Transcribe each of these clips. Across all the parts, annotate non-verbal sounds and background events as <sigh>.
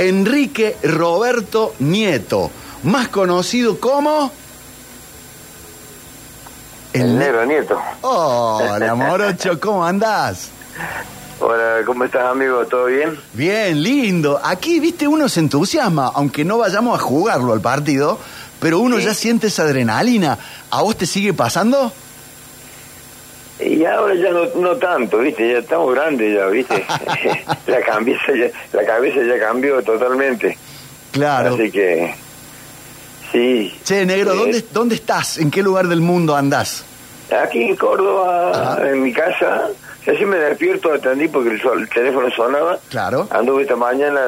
Enrique Roberto Nieto, más conocido como... El negro nieto. Hola, morocho, <laughs> ¿cómo andás? Hola, ¿cómo estás, amigo? ¿Todo bien? Bien, lindo. Aquí, viste, uno se entusiasma, aunque no vayamos a jugarlo al partido, pero uno Sí. ya siente esa adrenalina. ¿A vos te sigue pasando? Y ahora ya no, no tanto, ¿viste? Ya estamos grandes ya, ¿viste? <laughs> <laughs> la, cabeza ya, la cabeza ya cambió totalmente. Claro. Así que... Sí. Che, negro. ¿dónde, ¿dónde estás? ¿En qué lugar del mundo andás? Aquí en Córdoba, Ajá. en mi casa, así me despierto, atendí porque el, sol- el teléfono sonaba. Claro. Anduve esta mañana,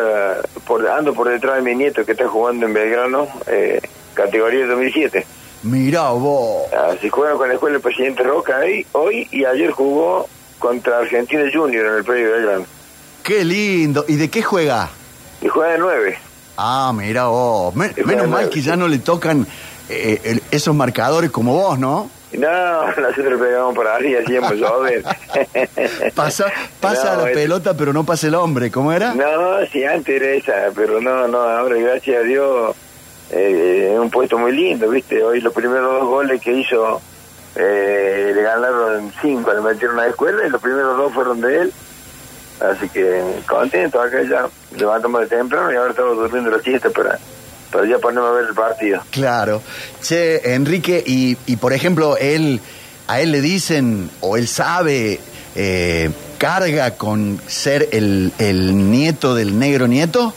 por, ando por detrás de mi nieto que está jugando en Belgrano, eh, categoría 2007. Mirá vos. Así juega con la escuela del presidente Roca ahí, hoy y ayer jugó contra Argentina Junior en el predio de Belgrano. Qué lindo. ¿Y de qué juega? Y juega de nueve. Ah, mira vos. Menos mal que ya no le tocan eh, el- esos marcadores como vos, ¿no? No, <laughs> nosotros pegamos por arriba, hacíamos llover. <laughs> Pasa, pasa No, la es- pelota, pero no pasa el hombre. ¿Cómo era? No, sí, antes era esa, pero no, no, ahora gracias a Dios eh, un puesto muy lindo, ¿viste? Hoy los primeros dos goles que hizo eh, le ganaron cinco, le metieron a la escuela y los primeros dos fueron de él. Así que contento, acá ya levantamos de temprano y ahora estamos durmiendo la siesta para, para ya ponerme a ver el partido. Claro. Che, Enrique, y, y por ejemplo, él, a él le dicen, o él sabe, eh, carga con ser el, el nieto del negro nieto.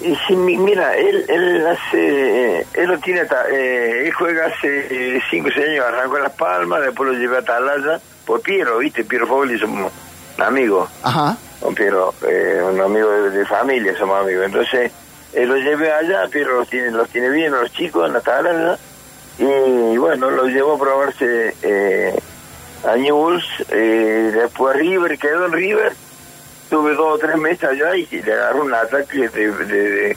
Y sí, mi- mira, él, él hace, él lo tiene, ata- eh, él juega hace 5 o 6 años, arrancó en Las Palmas, después lo llevé a Atalaya, por Piero, ¿viste? Piero Fogli somos amigos, Ajá. con Piero, eh, un amigo de, de familia, somos amigos. Entonces, él lo llevé allá, Piero los tiene, los tiene bien los chicos en Atalaya, y bueno, lo llevó a probarse eh, a Newell's, eh, después a River, quedó en River, tuve dos o tres meses allá y le agarró un ataque de, de,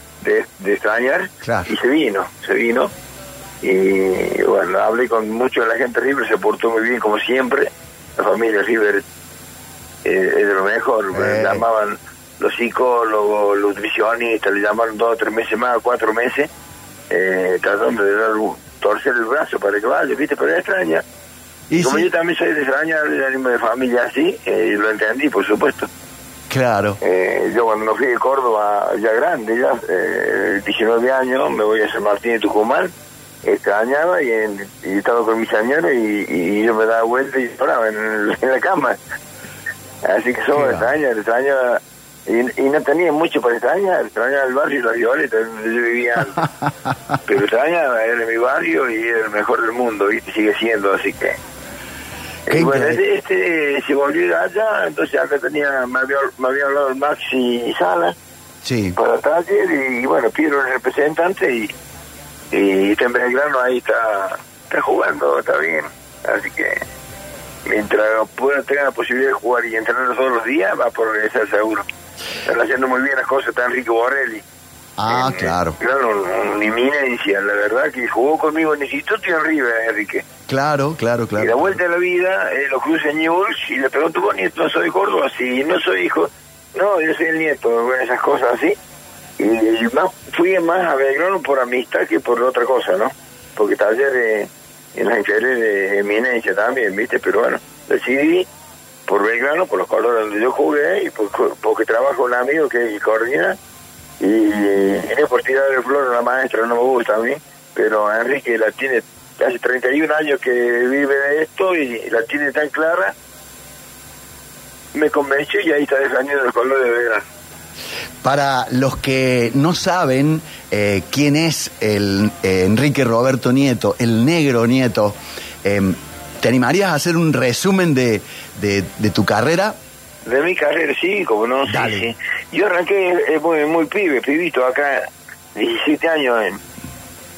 de, extrañar Claro. y se vino, se vino. Y bueno, hablé con mucho de la gente de River, se portó muy bien como siempre. La familia River eh, es de lo mejor, Eh. llamaban los psicólogos, los nutricionistas, le llamaron dos o tres meses más, cuatro meses, eh, tratando de dar un- torcer el brazo para que vaya, ¿viste? Pero es extraña. Y como sí, yo también soy de extrañar el ánimo de familia así, eh, lo entendí, por supuesto. Claro. Eh, yo cuando me fui de Córdoba, ya grande, ya, eh, 19 años, me voy a San Martín de Tucumán, extrañaba y, en- y estaba con mis señores y, y yo me daba vuelta y lloraba en, <laughs> la cama. Así que somos extrañas, extrañaba, y, y no tenía mucho para extrañar, extrañaba el barrio y la Violeta, donde yo vivía. <laughs> Pero extrañaba, era mi barrio y era el mejor del mundo, y sigue siendo, así que... Y bueno, este, este se volvió allá, entonces acá tenía, me había, me había hablado el Maxi Sala Sí. para taller y bueno, Piero el representante y, y está en Belgrano ahí está, está jugando, está bien. Así que mientras pueda tener la posibilidad de jugar y entrenar todos los días, va a progresar seguro. Están haciendo muy bien las cosas, está Enrique Borrelli. Ah, En- claro. Claro, un- una eminencia, la verdad que jugó conmigo en el instituto y en River, Enrique. Claro, claro, claro. Y la vuelta de la vida, eh, lo cruza en Newell's y le pregunto, vos nieto, no soy Córdoba, sí, no soy hijo, no, yo soy el nieto, bueno, esas cosas así. Y, más, fui más a Belgrano por amistad que por otra cosa, ¿no? Porque taller eh, en las inferiores de eminencia también, ¿viste? Pero bueno, decidí por Belgrano, por los colores donde yo jugué y por- porque trabajo un amigo que es coordina y, y no es por tirar el flor a la maestra, no me gusta a mí, pero Enrique la tiene hace 31 años que vive de esto y la tiene tan clara, me convenció y ahí está defendiendo el color de Belgrano. Para los que no saben eh, quién es el eh, Enrique Roberto Nieto, el negro Nieto, eh, ¿te animarías a hacer un resumen de, de- de tu carrera? De mi carrera, sí, como no, sí, Dale. sí. Yo arranqué eh, muy, muy pibe, pibito, acá, 17 años, en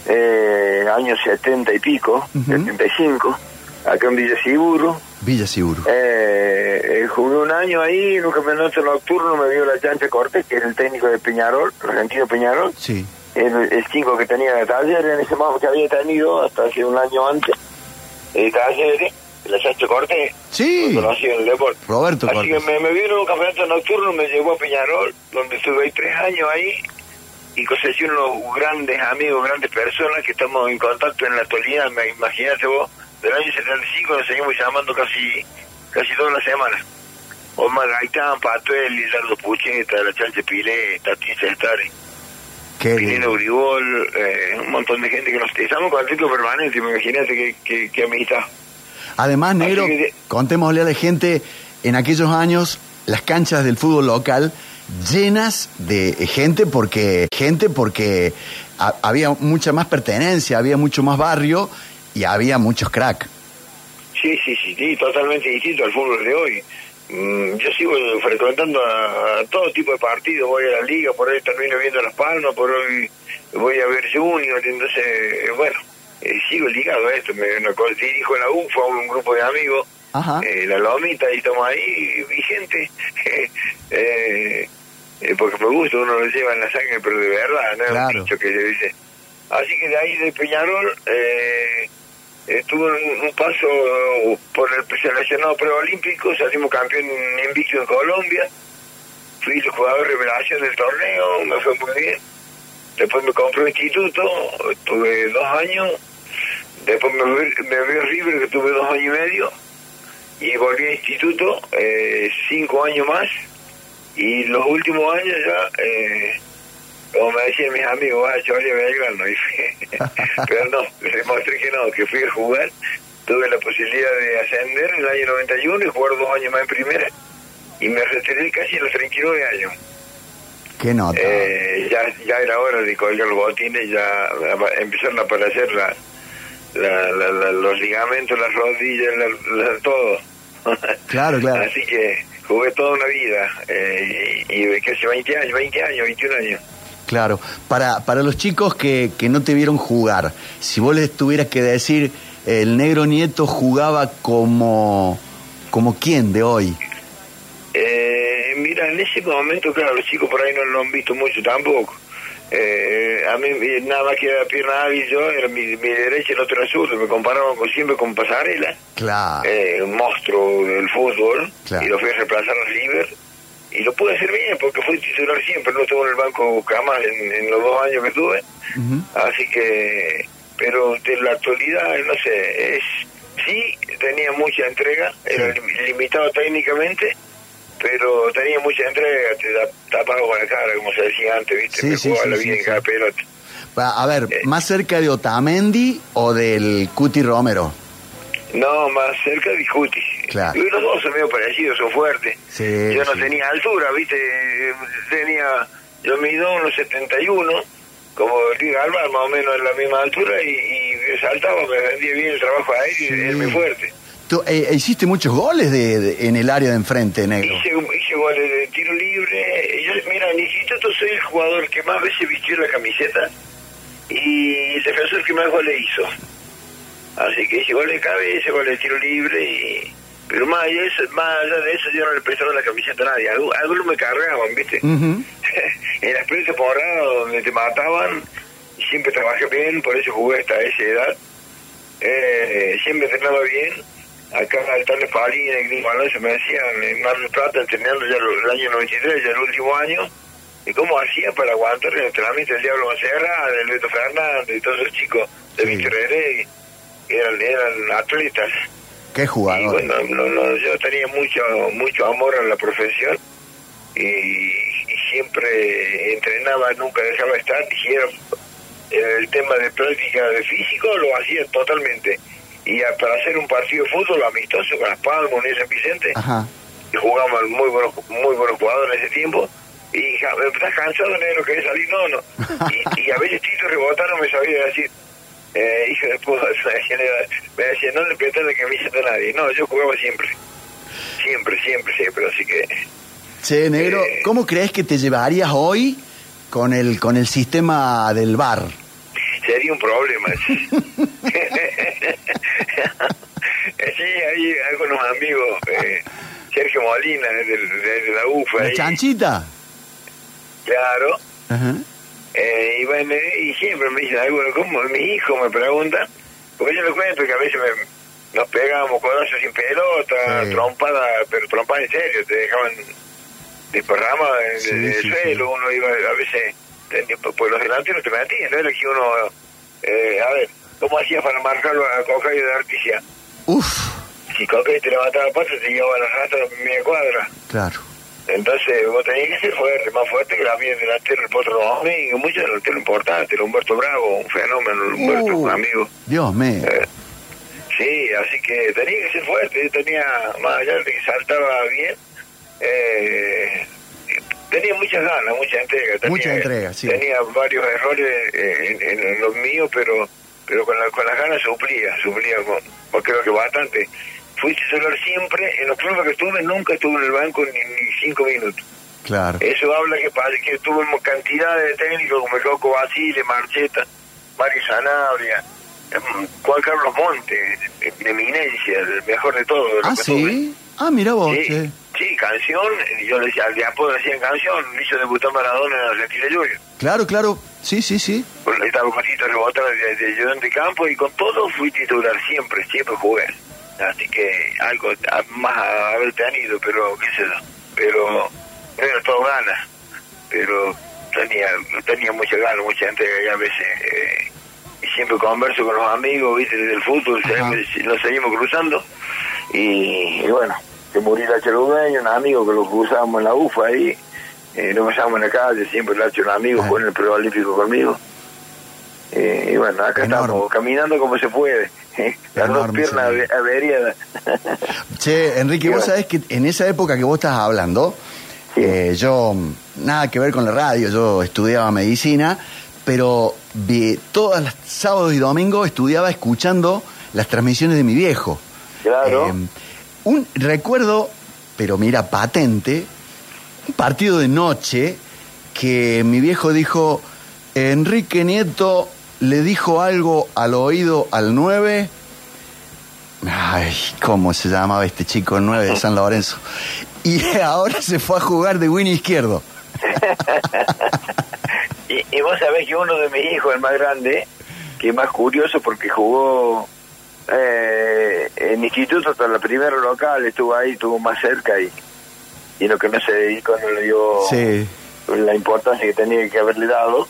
eh, años 70 y pico, Ujú. 75, acá en Villa Siguro. Villa Seguro. Eh, eh, jugué un año ahí, en un campeonato nocturno, me dio la chancha Cortés, que era el técnico de Peñarol, argentino Peñarol, Sí. el, el chico que tenía de taller en ese momento que había tenido hasta hace un año antes, el taller, la chancha Cortés, Sí. lo conocí en el deporte. Roberto Así Cortés. que me, me vino un campeonato nocturno, me llevó a Peñarol, donde estuve ahí tres años ahí, y cosechar unos grandes amigos, grandes personas que estamos en contacto en la actualidad. Me- Imagínate vos, del año 75 nos seguimos llamando casi casi todas las semanas. Omar Gaitán, Patuel, Lizardo Pucheta, La Chanche Pilé, Tatín Cestari, lindo. Uribol, eh, un montón de gente que nos estamos en contacto permanente, imagínate qué, qué, qué amistad. Además, negro, que- contémosle a la gente, en aquellos años, las canchas del fútbol local llenas de gente porque gente porque ha- había mucha más pertenencia, había mucho más barrio y había muchos crack. Sí, sí, sí, sí, totalmente distinto al fútbol de hoy. Mm, yo sigo frecuentando a, a todo tipo de partidos, voy a la liga, por ahí termino viendo Las Palmas, por hoy voy a ver Junior, entonces, eh, bueno, eh, sigo ligado a esto, me, me dirijo la UFA, un grupo de amigos, Ajá. eh, la Lomita, y estamos ahí vigente, <laughs> eh, eh, porque me gusta, uno lo lleva en la sangre, pero de verdad, no Claro. un dicho que se dice. Así que de ahí de Peñarol, eh, estuve un, un paso por el seleccionado preolímpico, salimos campeón invicto en Colombia, fui el jugador revelación del torneo, me fue muy bien. Después me compré un instituto, tuve dos años, después me, fui- me vi a River que tuve dos años y medio, y volví a instituto, eh, cinco años más, y los últimos años ya, eh, como me decían mis amigos, va a Chole Belgrano, pero no, les demostré que no, que fui a jugar, tuve la posibilidad de ascender en el año 91 y jugar dos años más en primera, y me retiré casi a los 39 años. Qué nota. Eh, ya, ya era hora de colgar los botines, ya empezaron a aparecer la, la, los ligamentos, las rodillas, la- la- todo. Claro, claro. <laughs> Así que jugué toda una vida, eh, y, y casi 20 años, 20 años, 21 años. Claro, para, para los chicos que, que no te vieron jugar, si vos les tuvieras que decir, el negro nieto jugaba como, como quién de hoy. Eh, mira, en ese momento, claro, los chicos por ahí no lo han visto mucho tampoco. Eh, a mí nada más que era pierna hábil yo, era mi, mi derecha y el otro era me comparaban con, siempre con Pasarela. Claro. eh, un monstruo del fútbol Claro. y lo fui a reemplazar a River y lo pude hacer bien porque fui titular siempre, no estuve en el banco jamás en, en los dos años que tuve, así que, pero de la actualidad, no sé, es sí tenía mucha entrega, era Sí. limitado técnicamente, pero tenía mucha entrega, te tapaba con la cara, como se decía antes, ¿viste? Sí, Me sí, jugaba sí, la vida en cada pelota. A ver, ¿más cerca de Otamendi o del Cuti Romero? No, más cerca de Cuti. Claro. Y los dos son medio parecidos, son fuertes. Sí, yo no tenía altura, ¿viste? Eh, Tenía, yo mido unos 71, como Luis Alvar, más o menos en la misma altura, y, y saltaba, me vendía bien el trabajo aéreo Sí. y es muy fuerte. Tú, eh, hiciste muchos goles de, de- en el área de enfrente, negro. Hice, hice goles de tiro libre. Yo, mira, en instituto soy el jugador que más veces vistió la camiseta y el defensor que más goles hizo. Así que hice goles de cabeza, goles de tiro libre y... Pero más allá, de eso, más allá de eso yo no le prestaba la camiseta a nadie. Algu- Algunos me cargaban, ¿viste? Ujú. <laughs> en las primeras temporadas donde te mataban, siempre trabajé bien, por eso jugué hasta esa edad. Eh, siempre entrenaba bien. Acá el tal Palina y Gris Alonso me decían en Mar del Plata, entrenando ya el año 93, ya el último año. ¿Y cómo hacía para aguantar el entrenamiento del Diablo Monserrat, del Beto Fernández y todos esos chicos de Sí. Heredia? Eran, eran atletas. Qué Y jugador. bueno, no, no, yo tenía mucho mucho amor a la profesión y, y siempre entrenaba, nunca dejaba de estar. Y era el tema de práctica de físico lo hacía totalmente. Y a- para hacer un partido de fútbol amistoso con las Palmas, Unión San Vicente, Ajá. y jugábamos muy buenos, muy buenos jugadores en ese tiempo. Y ¿estás cansado, negro? ¿Querés salir? No, no. Y, y a veces Tito Rebotá no me sabía decir, eh, hijo de puta, <laughs> me decía, no le prestas la camiseta a nadie. No, yo jugaba siempre. Siempre, siempre, siempre. Así que, Che, negro, Eh. ¿cómo crees que te llevarías hoy con el, con el sistema del bar? sería un problema. <laughs> <laughs> sí, hay algunos amigos, eh, Sergio Molina, de, de- de la UFA, ¿La ahí, chanchita? claro. Ajá. Eh, y bueno, y siempre me dicen algo, ¿cómo? Mi hijo me pregunta, porque yo le cuento que a veces me- nos pegábamos codazos sin pelota, Sí. pero trompada en serio, te dejaban desparramadas en Sí, el sí, suelo, uno iba a veces pues los delanteros te metían, no era que uno, eh, a ver, ¿cómo hacía para marcarlo a Cocayo de Articia? Uf. Si Cocayo te levantaba la pata, te llevaba la rata a media cuadra. Claro. Entonces vos tenías que ser fuerte, más fuerte que la mía delantero el Potro Domingo, muchos delanteros importantes, el Humberto Bravo, un fenómeno, el Humberto, Uh, un amigo. Dios mío. Eh, sí, así que tenía que ser fuerte, yo tenía, más allá de que saltaba bien, eh, tenía muchas ganas, mucha entrega. Tenía, Mucha entrega, sí. Tenía varios errores eh, en, en, en los míos, pero pero con, la, con las ganas suplía, suplía, con, con creo que bastante. Fui titular siempre, en los clubes que estuve nunca estuve en el banco ni, ni cinco minutos. Claro. Eso habla que que tuvimos cantidad de técnicos como el Loco Basile, Marcheta, Mario Sanabria, em, Juan Carlos Monte, de eminencia, el mejor de todos. Ah, sí. Ah, mira vos, Sí, sí, canción, yo le decía, al de apodo decían canción, hizo debutar Maradona en Argentina Junior. Claro, claro. Sí, sí, sí. Estaba con Tito Rebota de, de ayudante de campo y con todo fui titular siempre, siempre jugué. Así que algo a- más a haber tenido, pero qué sé yo. Pero era todo ganas. Pero tenía tenía mucha ganas, mucha entrega y a veces... eh, y siempre converso con los amigos, viste, del fútbol, Ajá. siempre nos seguimos cruzando. Y, y bueno, que murió el Ludeño, un amigo que lo cruzábamos en la UFA ahí, eh, nos pasamos en la calle, siempre el Hacho un amigo, Ah. fue en el Pro Olímpico conmigo. Eh, y bueno, acá Enorme. estamos, caminando como se puede. <laughs> Las dos piernas averiadas. Che, Enrique, <laughs> vos Bueno. sabés que en esa época que vos estás hablando, Sí. eh, yo, nada que ver con la radio, yo estudiaba medicina, pero vi, todos los sábados y domingos estudiaba escuchando las transmisiones de mi viejo. Claro. Eh, un recuerdo, pero mira, patente, un partido de noche que mi viejo dijo, Enrique Nieto le dijo algo al oído al 9. Ay, ¿cómo se llamaba este chico el 9 de San Lorenzo? Y <laughs> ahora se fue a jugar de win izquierdo. <laughs> Y, y vos sabés que uno de mis hijos, el más grande, que es más curioso porque jugó eh, en instituto hasta la primera local, estuvo ahí, estuvo más cerca y, y lo que no se dedicó no le dio Sí. la importancia que tenía que haberle dado.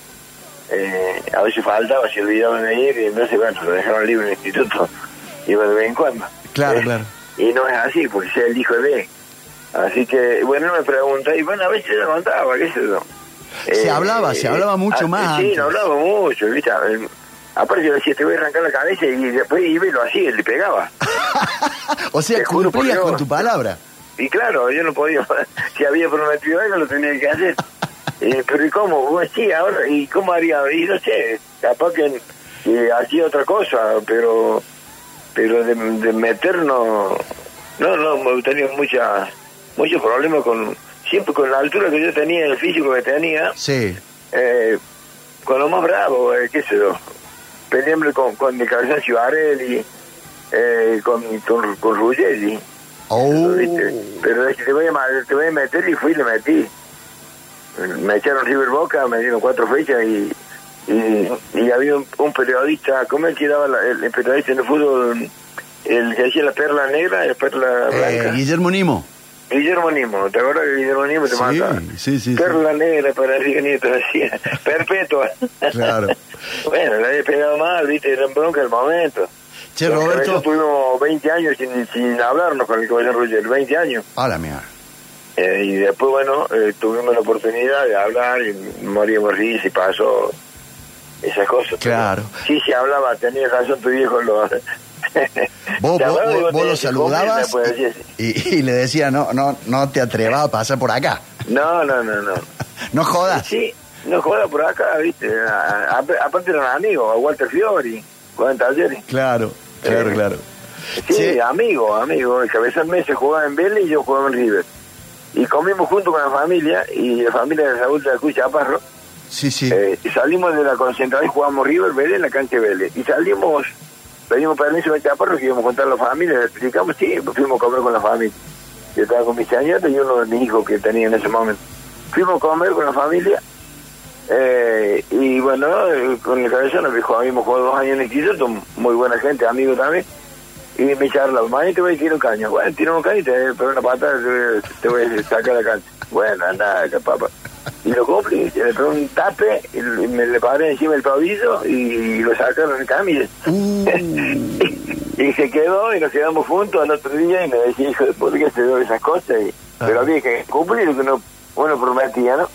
Eh, a veces faltaba, se olvidaba de ir y entonces, bueno, lo dejaron libre en el instituto. Iba de vez en cuando. Claro, Eh, claro. Y no es así, porque sea el hijo de. Así que, bueno, me pregunta, y bueno, a veces yo contaba, qué sé yo. Se hablaba, se hablaba mucho más Sí, no hablaba mucho, ¿viste? Aparte yo decía, te voy a arrancar la cabeza y después iba y lo hacía, y le pegaba. <laughs> o sea, Te cumplías con tu palabra. Y claro, yo no podía, <laughs> si había prometido algo lo tenía que hacer. <laughs> Eh, pero ¿y cómo? Pues sí, ahora, ¿y cómo haría? Y no sé, capaz que, hacía otra cosa, pero pero de, de meternos, no, no, he tenido muchos problemas con, siempre con la altura que yo tenía, el físico que tenía, Sí. eh, con lo más bravo, eh, qué sé yo, peleándome con, con el cabezón Chivarelli, eh, con, con, con Ruggeri. Oh. Pero es que te voy, a, te voy a meter y fui y le metí. Me echaron River Boca, me dieron cuatro fechas y, y, y había un, un periodista, ¿cómo es que daba la- el, el periodista en el fútbol? El que hacía la perla negra y la perla Eh, blanca. Guillermo Nimo. Guillermo Nimo, ¿te acuerdas que Guillermo Nimo te Sí, mata? sí, sí, sí. Perla negra para Enrique Nieto, decía. <laughs> Perpetua. Claro. <laughs> bueno, le había pegado mal, viste, era bronca el momento. Che, Los Roberto. tuvimos 20 años sin, sin hablarnos con el caballero Ruggeri, 20 años. A la mierda. Eh, y después, bueno, eh, tuvimos la oportunidad de hablar y moríamos risa y pasó esas cosas. Claro. Pero Sí, se hablaba, tenía razón tu viejo. Lo... <laughs> Vos, vos, vos- vos lo comer, saludabas decías, y, y le decía, no, no, no te atrevas a pasar por acá. No, no, no, no. <laughs> No jodas. Sí, no joda por acá, viste. A- a- aparte eran amigos, a Walter Fiori, jugaban talleres. Claro, claro, Eh, claro. Sí, Sí. amigo, amigo. El cabezal Mesa jugaba en Vélez y yo jugaba en River. Y comimos junto con la familia y la familia de Raúl de la Cruz Chaparro. Sí, sí. Eh, salimos de la concentración y jugamos River Vélez en la cancha de Vélez. Y salimos, pedimos permiso de Chaparro que íbamos a contar a la familia, le explicamos, sí, pues fuimos a comer con la familia. Yo estaba con mis señoras y uno de mis hijos que tenía en ese momento. Fuimos a comer con la familia eh, y bueno, eh, con el cabezón nos dijo, habíamos jugado dos años en el instituto, muy buena gente, amigo también. Y me charla, mañana te voy a tirar un caño. Bueno, tiro un caño y te voy a pegar una patada, te voy a- sacar la cancha. Bueno, anda, papá. Y y lo cumplí. Le pegó un tape, y me le paré encima del pavillo y lo sacaron en camilla. Uh. <laughs> y se quedó y nos quedamos juntos al otro día y me decía, hijo de por qué se dio esas cosas. Y, Ah. Pero había que cumplir lo que uno, uno prometía, ¿no?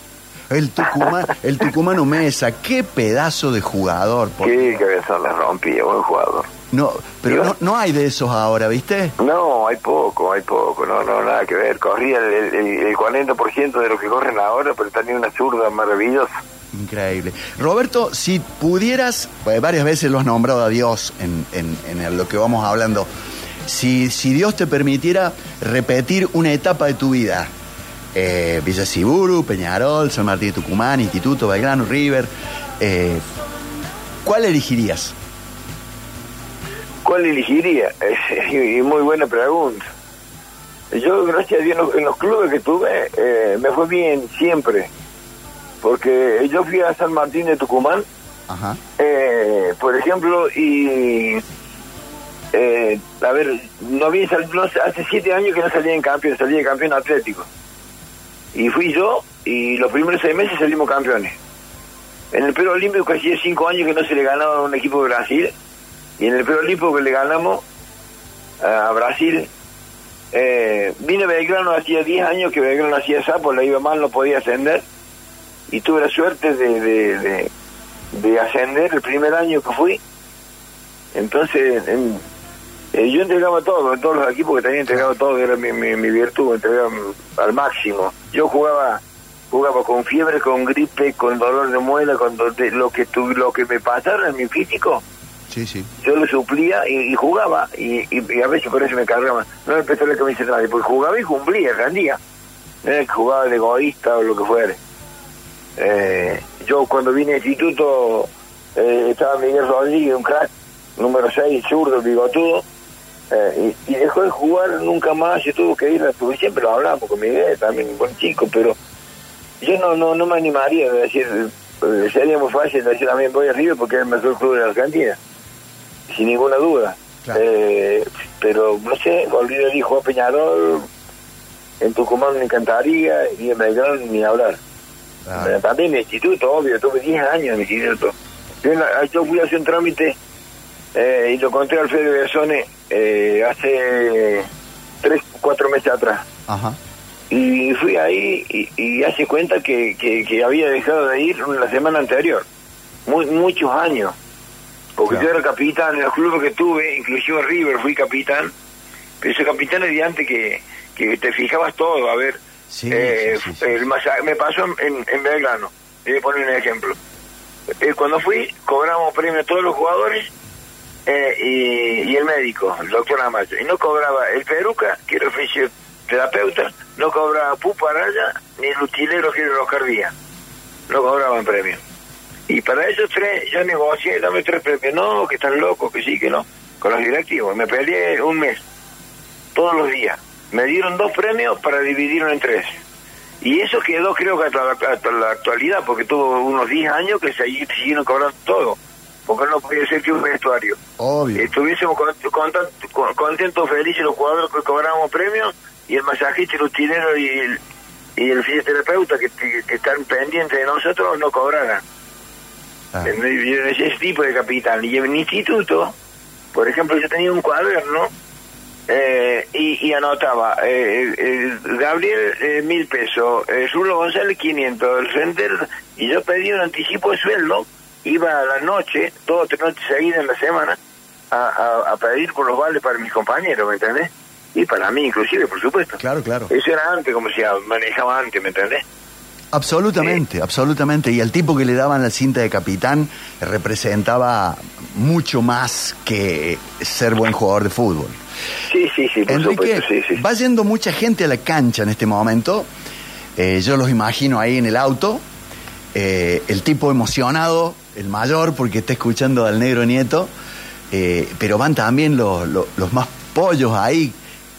El, Tucumán, el tucumano Mesa, qué pedazo de jugador. por- Qué cabeza la rompía, buen jugador. No, pero no, no hay de esos ahora, ¿viste? No, hay poco, hay poco, no, no, nada que ver. Corría el, el, el 40% de lo que corren ahora, pero tenía una zurda maravillosa. Increíble. Roberto, si pudieras, pues, varias veces lo has nombrado a Dios en, en- en lo que vamos hablando, si, si Dios te permitiera repetir una etapa de tu vida, eh, Villa Siburu, Peñarol, San Martín de Tucumán, Instituto, Belgrano, River, eh, ¿cuál elegirías? ¿Cuál elegiría? Es, muy buena pregunta. Yo, gracias a Dios, en los, en los clubes que tuve, eh, me fue bien siempre. Porque yo fui a San Martín de Tucumán, Ajá. eh, por ejemplo, y... eh, a ver, no había no hace siete años que no salía en campeón, salía en campeón atlético. Y fui yo, y los primeros seis meses salimos campeones. En el Perú Olímpico hacía cinco años que no se le ganaba a un equipo de Brasil, y en el Perú Olímpico que le ganamos a Brasil, eh, vine a Belgrano hacía 10 años que Belgrano hacía sapo, la iba mal, no podía ascender, y tuve la suerte de, de, de, de ascender el primer año que fui. Entonces, en- eh, yo entregaba todo, en todos los equipos que tenía entregado todo, era mi, mi, virtud, entregaba al máximo. Yo jugaba jugaba con fiebre, con gripe, con dolor de muela, con lo que tu, lo que me pasara en mi físico, Sí, sí. yo lo suplía y, jugaba y, a veces por eso me cargaba. No empezó la camisa nadie porque jugaba y cumplía rendía no que jugaba de egoísta o lo que fuera Eh, yo cuando vine al instituto eh, estaba Miguel Rodríguez un crack número 6 zurdo bigotudo eh, y, dejó de jugar nunca más y tuvo que ir a porque siempre lo hablamos con Miguel también un buen chico pero yo no no no me animaría a decir sería muy fácil decir también voy arriba porque es el mejor club de la Argentina sin ninguna duda. Claro. Eh, pero no sé, Olvido dijo a Peñarol, en Tucumán me encantaría y en Belgrano ni hablar. Ah, Pero también en el instituto, obvio, tuve 10 años en el instituto. Yo, en la- yo fui a hacer un trámite eh, y lo conté a Alfredo Bersone eh, hace 3, 4 meses atrás. Ajá. Y fui ahí y, y hace cuenta que, que, que había dejado de ir la semana anterior. Muy, muchos años. Porque Claro. yo era capitán en los clubes que tuve, inclusive River fui capitán. Pero ese capitán es de antes que, que te fijabas todo. A ver, Sí, eh, sí, sí, sí. el masa- me pasó en, en Belgrano. Voy a poner un ejemplo. Eh, cuando fui, cobramos premio a todos los jugadores eh, y, y el médico, el doctor Amayo. Y no cobraba el peruca, que era fisioterapeuta, no cobraba Pupa Araya, ni el utilero, que era Oscar Díaz. No cobraban premio. Y para esos tres, yo negocié, dame tres premios. No, que están locos, que sí, que no. Con los directivos. Me peleé un mes, todos los días. Me dieron dos premios para dividirlo en tres. Y eso quedó, creo que hasta la, hasta la actualidad, porque tuvo unos 10 años que se siguieron cobrando todo. Porque no podía ser que un vestuario. Obvio. Estuviésemos con- content- con- contentos, felices los jugadores que cobrábamos premios y el masajista, el utilero y el, y el fisioterapeuta que, que- que están pendientes de nosotros no cobraran. Ah, ese tipo de capitán. Y en mi instituto, por ejemplo, yo tenía un cuaderno eh, y, y anotaba eh, eh, Gabriel eh, mil pesos, eh, Zulo González 500, el Center, y yo pedí un anticipo de sueldo, iba a la noche, dos o tres noches seguidas en la semana, a, a- a pedir por los vales para mis compañeros, ¿me entendés? Y para mí inclusive, por supuesto. Claro, claro. Eso era antes, como se manejaba antes, ¿me entendés? Absolutamente, absolutamente. Y al tipo que le daban la cinta de capitán representaba mucho más que ser buen jugador de fútbol. Sí, sí, sí, por Enrique, supuesto, sí, sí. va yendo mucha gente a la cancha en este momento. Eh, yo los imagino ahí en el auto. Eh, el tipo emocionado, el mayor, porque está escuchando al negro nieto. Eh, pero van también los, los, los más pollos ahí,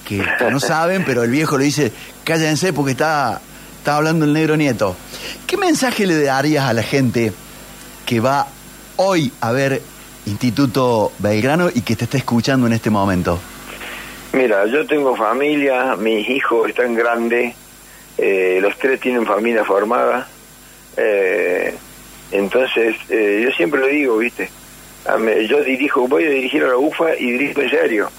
que, que no <laughs> saben, pero el viejo le dice, cállense porque está, está hablando el negro nieto. ¿Qué mensaje le darías a la gente que va hoy a ver Instituto Belgrano y que te está escuchando en este momento? Mira, yo tengo familia, mis hijos están grandes, eh, los tres tienen familia formada, Eh, entonces, eh, yo siempre le digo, ¿viste? Yo dirijo, voy a dirigir a la UFA y dirijo en serio.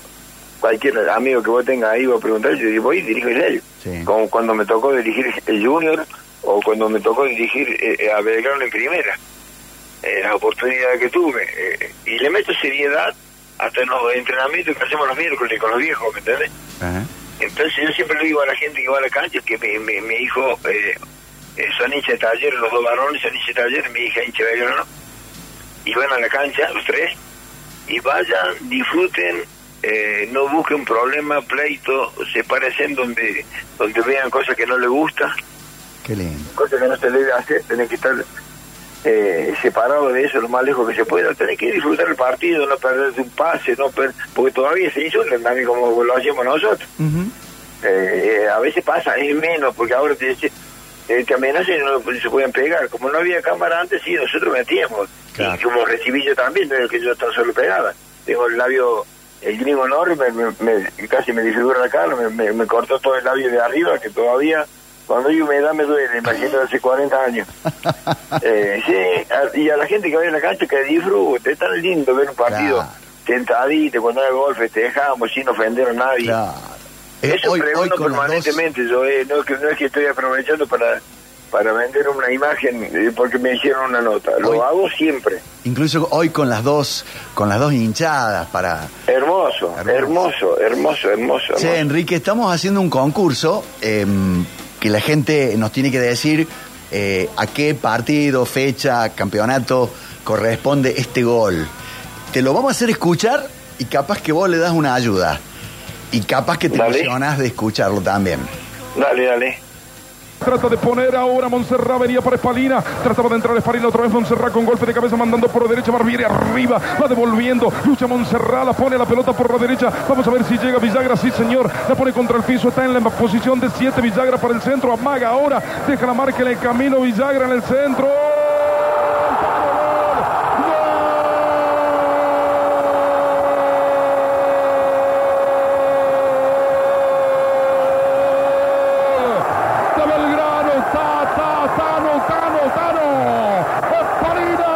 Cualquier amigo que vos tengas ahí a preguntar, yo digo, voy y dirijo serio. Sí. Como cuando me tocó dirigir el Junior o cuando me tocó dirigir eh, a Belgrano en primera. Eh, la oportunidad que tuve. eh, y le meto seriedad hasta en los entrenamientos que hacemos los miércoles con los viejos, ¿me entendés? Ajá. Entonces yo siempre le digo a la gente que va a la cancha que mi, mi, mi hijo eh, eh, son hinchas de taller, los dos varones son hinchas de taller, mi hija hincha de Belgrano, y van a la cancha, los tres, y vayan, disfruten, eh, no busquen problema, pleito, sepárense donde, donde vean cosas que no les gusta, Qué lindo. cosas que no se debe hacer, tenés que estar eh, separado de eso lo más lejos que se pueda, tenés que disfrutar el partido, no perderse un pase, no per- porque todavía se insultan también como lo hacemos nosotros. Eh, a veces pasa, es menos, porque ahora te, eh, te amenazan y no se pueden pegar. Como no había cámara antes, sí, nosotros metíamos. Claro. Y como recibí yo también, no es que yo tan solo pegaba. Tengo el labio, el gringo enorme, me, me- casi me disfigura la cara, me, cortó todo el labio de arriba, que todavía, cuando hay humedad me duele, imagínate <laughs> hace 40 años. Eh, sí, a- y a la gente que vaya a la cancha que disfrute, es tan lindo ver un partido Claro. sentadito, cuando hay golf, festejamos sin ofender a nadie. Claro. Eh, Eso hoy, hoy pregunto con las dos, permanentemente, yo eh, no, es que, no es que estoy aprovechando para para vender una imagen eh, porque me hicieron una nota, lo Hoy- hago siempre. incluso hoy con las dos, con las dos hinchadas para. Hermoso, Hermoso. hermoso, hermoso, hermoso. Enrique, estamos haciendo un concurso em, que la gente nos tiene que decir eh, a qué partido, fecha, campeonato corresponde este gol. Te lo vamos a hacer escuchar y capaz que vos le das una ayuda. Y capaz que te Dale. emocionás de escucharlo también. Dale, dale. Trata de poner ahora Montserrat, venía por Espalina. Trataba de entrar Espalina otra vez Montserrat con golpe de cabeza mandando por derecha. Barbieri arriba, va devolviendo. Lucha Montserrat, la pone la pelota por la derecha. Vamos a ver si llega Villagra. Sí, señor. La pone contra el piso. Está en la posición de 7. Villagra para el centro. Amaga ahora. Deja la marca en el camino. Villagra en el centro. de Belgrano, ta, ta, Tano, Tano, Tano, Espalina,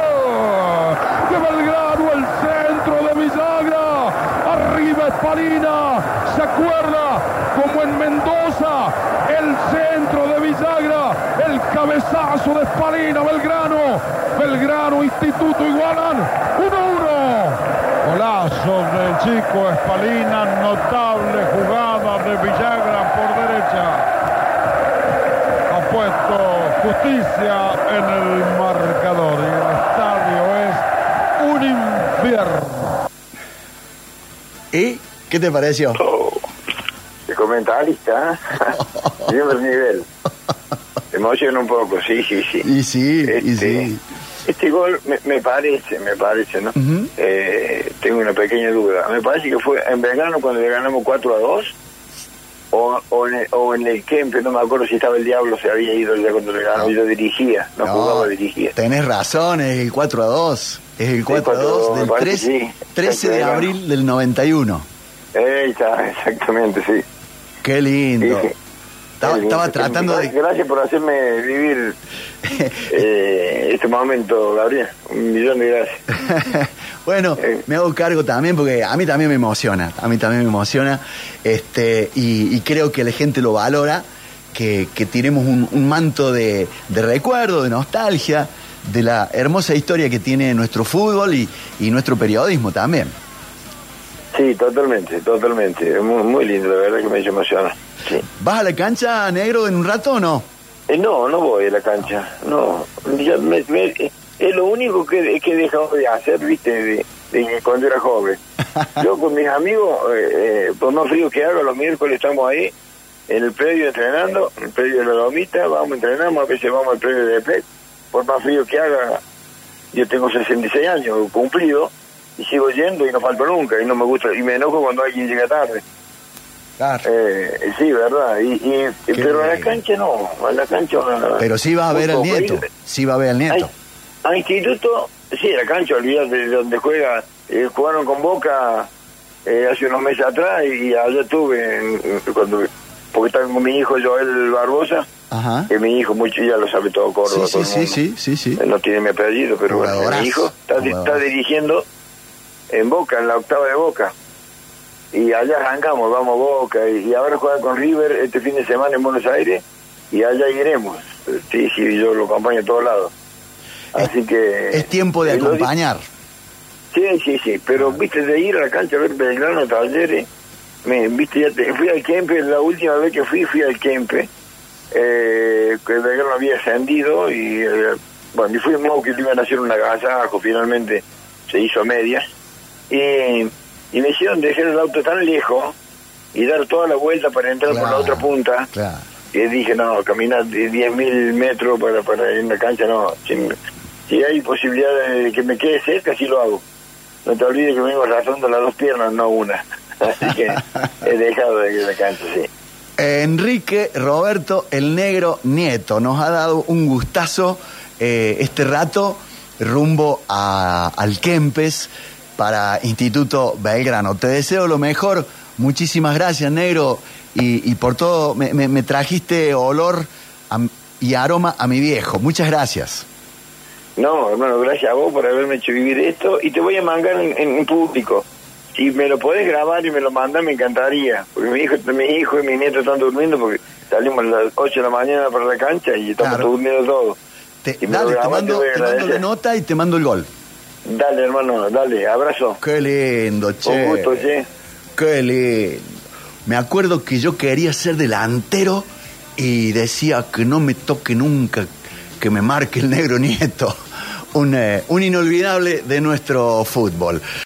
¡Gol! de Belgrano, el centro de Villagra, Espalina, se acuerda como en Mendoza, el centro de Villagra, el cabezazo de Espalina, Belgrano, Belgrano, Instituto igualan, 1-1. Golazo del chico Espalina, notable jugada de Villagra por derecha. Ha puesto justicia en el marcador y el estadio es un infierno. ¿Y qué te pareció? Oh, de comentarista, <laughs> siempre el nivel. Emociona un poco, sí, sí, sí. Y sí, y Este, sí. Este gol me, me parece, me parece, ¿no? Ujú. Eh, tengo una pequeña duda. Me parece que fue en Belgrano cuando le ganamos 4 a 2 o, o, en el, o en el Kempe, no me acuerdo si estaba el Diablo, se había ido ya cuando le ganamos, No. yo dirigía, no, jugaba, dirigía. tenés razón, es el 4 a 2. Es el 4 a 2 me del parece 3 que sí. 13 de Exacto, abril del 91. <laughs> Exactamente, sí. Qué lindo. Sí. Estaba, tratando gracias, de... Gracias por hacerme vivir <laughs> eh, este momento, Gabriel. Un millón de gracias. <laughs> bueno, Eh. me hago cargo también porque a mí también me emociona, a mí también me emociona, este, y, y creo que la gente lo valora, que, que tenemos un, un manto de, de recuerdo, de nostalgia, de la hermosa historia que tiene nuestro fútbol y, y nuestro periodismo también. Sí, totalmente, totalmente. Es Muy, muy lindo, la verdad que me hizo emocionar. Sí. ¿Vas a la cancha, negro, en un rato o no? Eh, no, no voy a la cancha. No, Ya me- me- es lo único que, que he dejado de hacer, viste, de, de cuando era joven. <laughs> Yo con mis amigos, eh, eh, por más frío que haga, los miércoles estamos ahí en el predio entrenando, en el predio de la Lomita, vamos, entrenamos, a veces vamos al predio de PET. Por más frío que haga, yo tengo 66 años cumplido y sigo yendo y no falto nunca y no me gusta y me enojo cuando alguien llega tarde. Claro. Eh, sí, verdad. Y, y- pero a la cancha no, a la cancha. Pero sí va a ver al nieto, sí va a ver al nieto. a instituto, sí, la cancha, olvídate de donde juega. eh, jugaron con Boca eh, hace unos meses atrás y allá estuve, en- cuando, porque estaba con mi hijo Joel Barbosa, Ajá. que mi hijo mucho ya lo sabe todo Córdoba. Sí, todo sí, el sí, mundo. sí, sí, no tiene mi apellido, pero bueno, mi hijo está, está dirigiendo en Boca, en la octava de Boca. Y allá arrancamos, vamos a Boca. Y, y ahora juega con River este fin de semana en Buenos Aires y allá iremos. Sí, sí, yo lo acompaño a todos lados. Así que... Es tiempo de di- acompañar. Sí, sí, sí, pero viste de ir a la cancha a ver Belgrano, Talleres, me, viste, ya te- fui al Kempe, la última vez que fui, fui al Kempe, eh, que Belgrano había ascendido y, eh, bueno, y fuimos que le iban a hacer un agasajo, finalmente se hizo a medias, y, y me hicieron dejar el auto tan lejos y dar toda la vuelta para entrar por la otra punta, Claro. y dije, no, caminar de 10.000 metros para, para ir a la cancha, no. Si, si hay posibilidad de que me quede cerca, sí lo hago. No te olvides que vengo arrastrando las dos piernas, no una. <laughs> Así que he dejado de ir a la cancha, sí. Enrique Roberto el Negro Nieto nos ha dado un gustazo eh, este rato rumbo a, al Kempes para Instituto Belgrano. Te deseo lo mejor. Muchísimas gracias, Negro. Y, y por todo, me, me- me trajiste olor a- y aroma a mi viejo. Muchas gracias. No, hermano, gracias a vos por haberme hecho vivir esto y te voy a mandar en, en- en público. Si me lo podés grabar y me lo mandas, me encantaría. Porque mi hijo, mi hijo y mi nieto están durmiendo porque salimos a las 8 de la mañana para la cancha y estamos Claro. durmiendo todos. Te, dale, te mando, a te mando la nota y te mando el gol. Dale, hermano, dale, abrazo. Qué lindo, che. Un gusto, che. Qué lindo. Me acuerdo que yo quería ser delantero y decía que no me toque nunca que me marque el negro <laughs> nieto. Un, eh, un inolvidable de nuestro fútbol.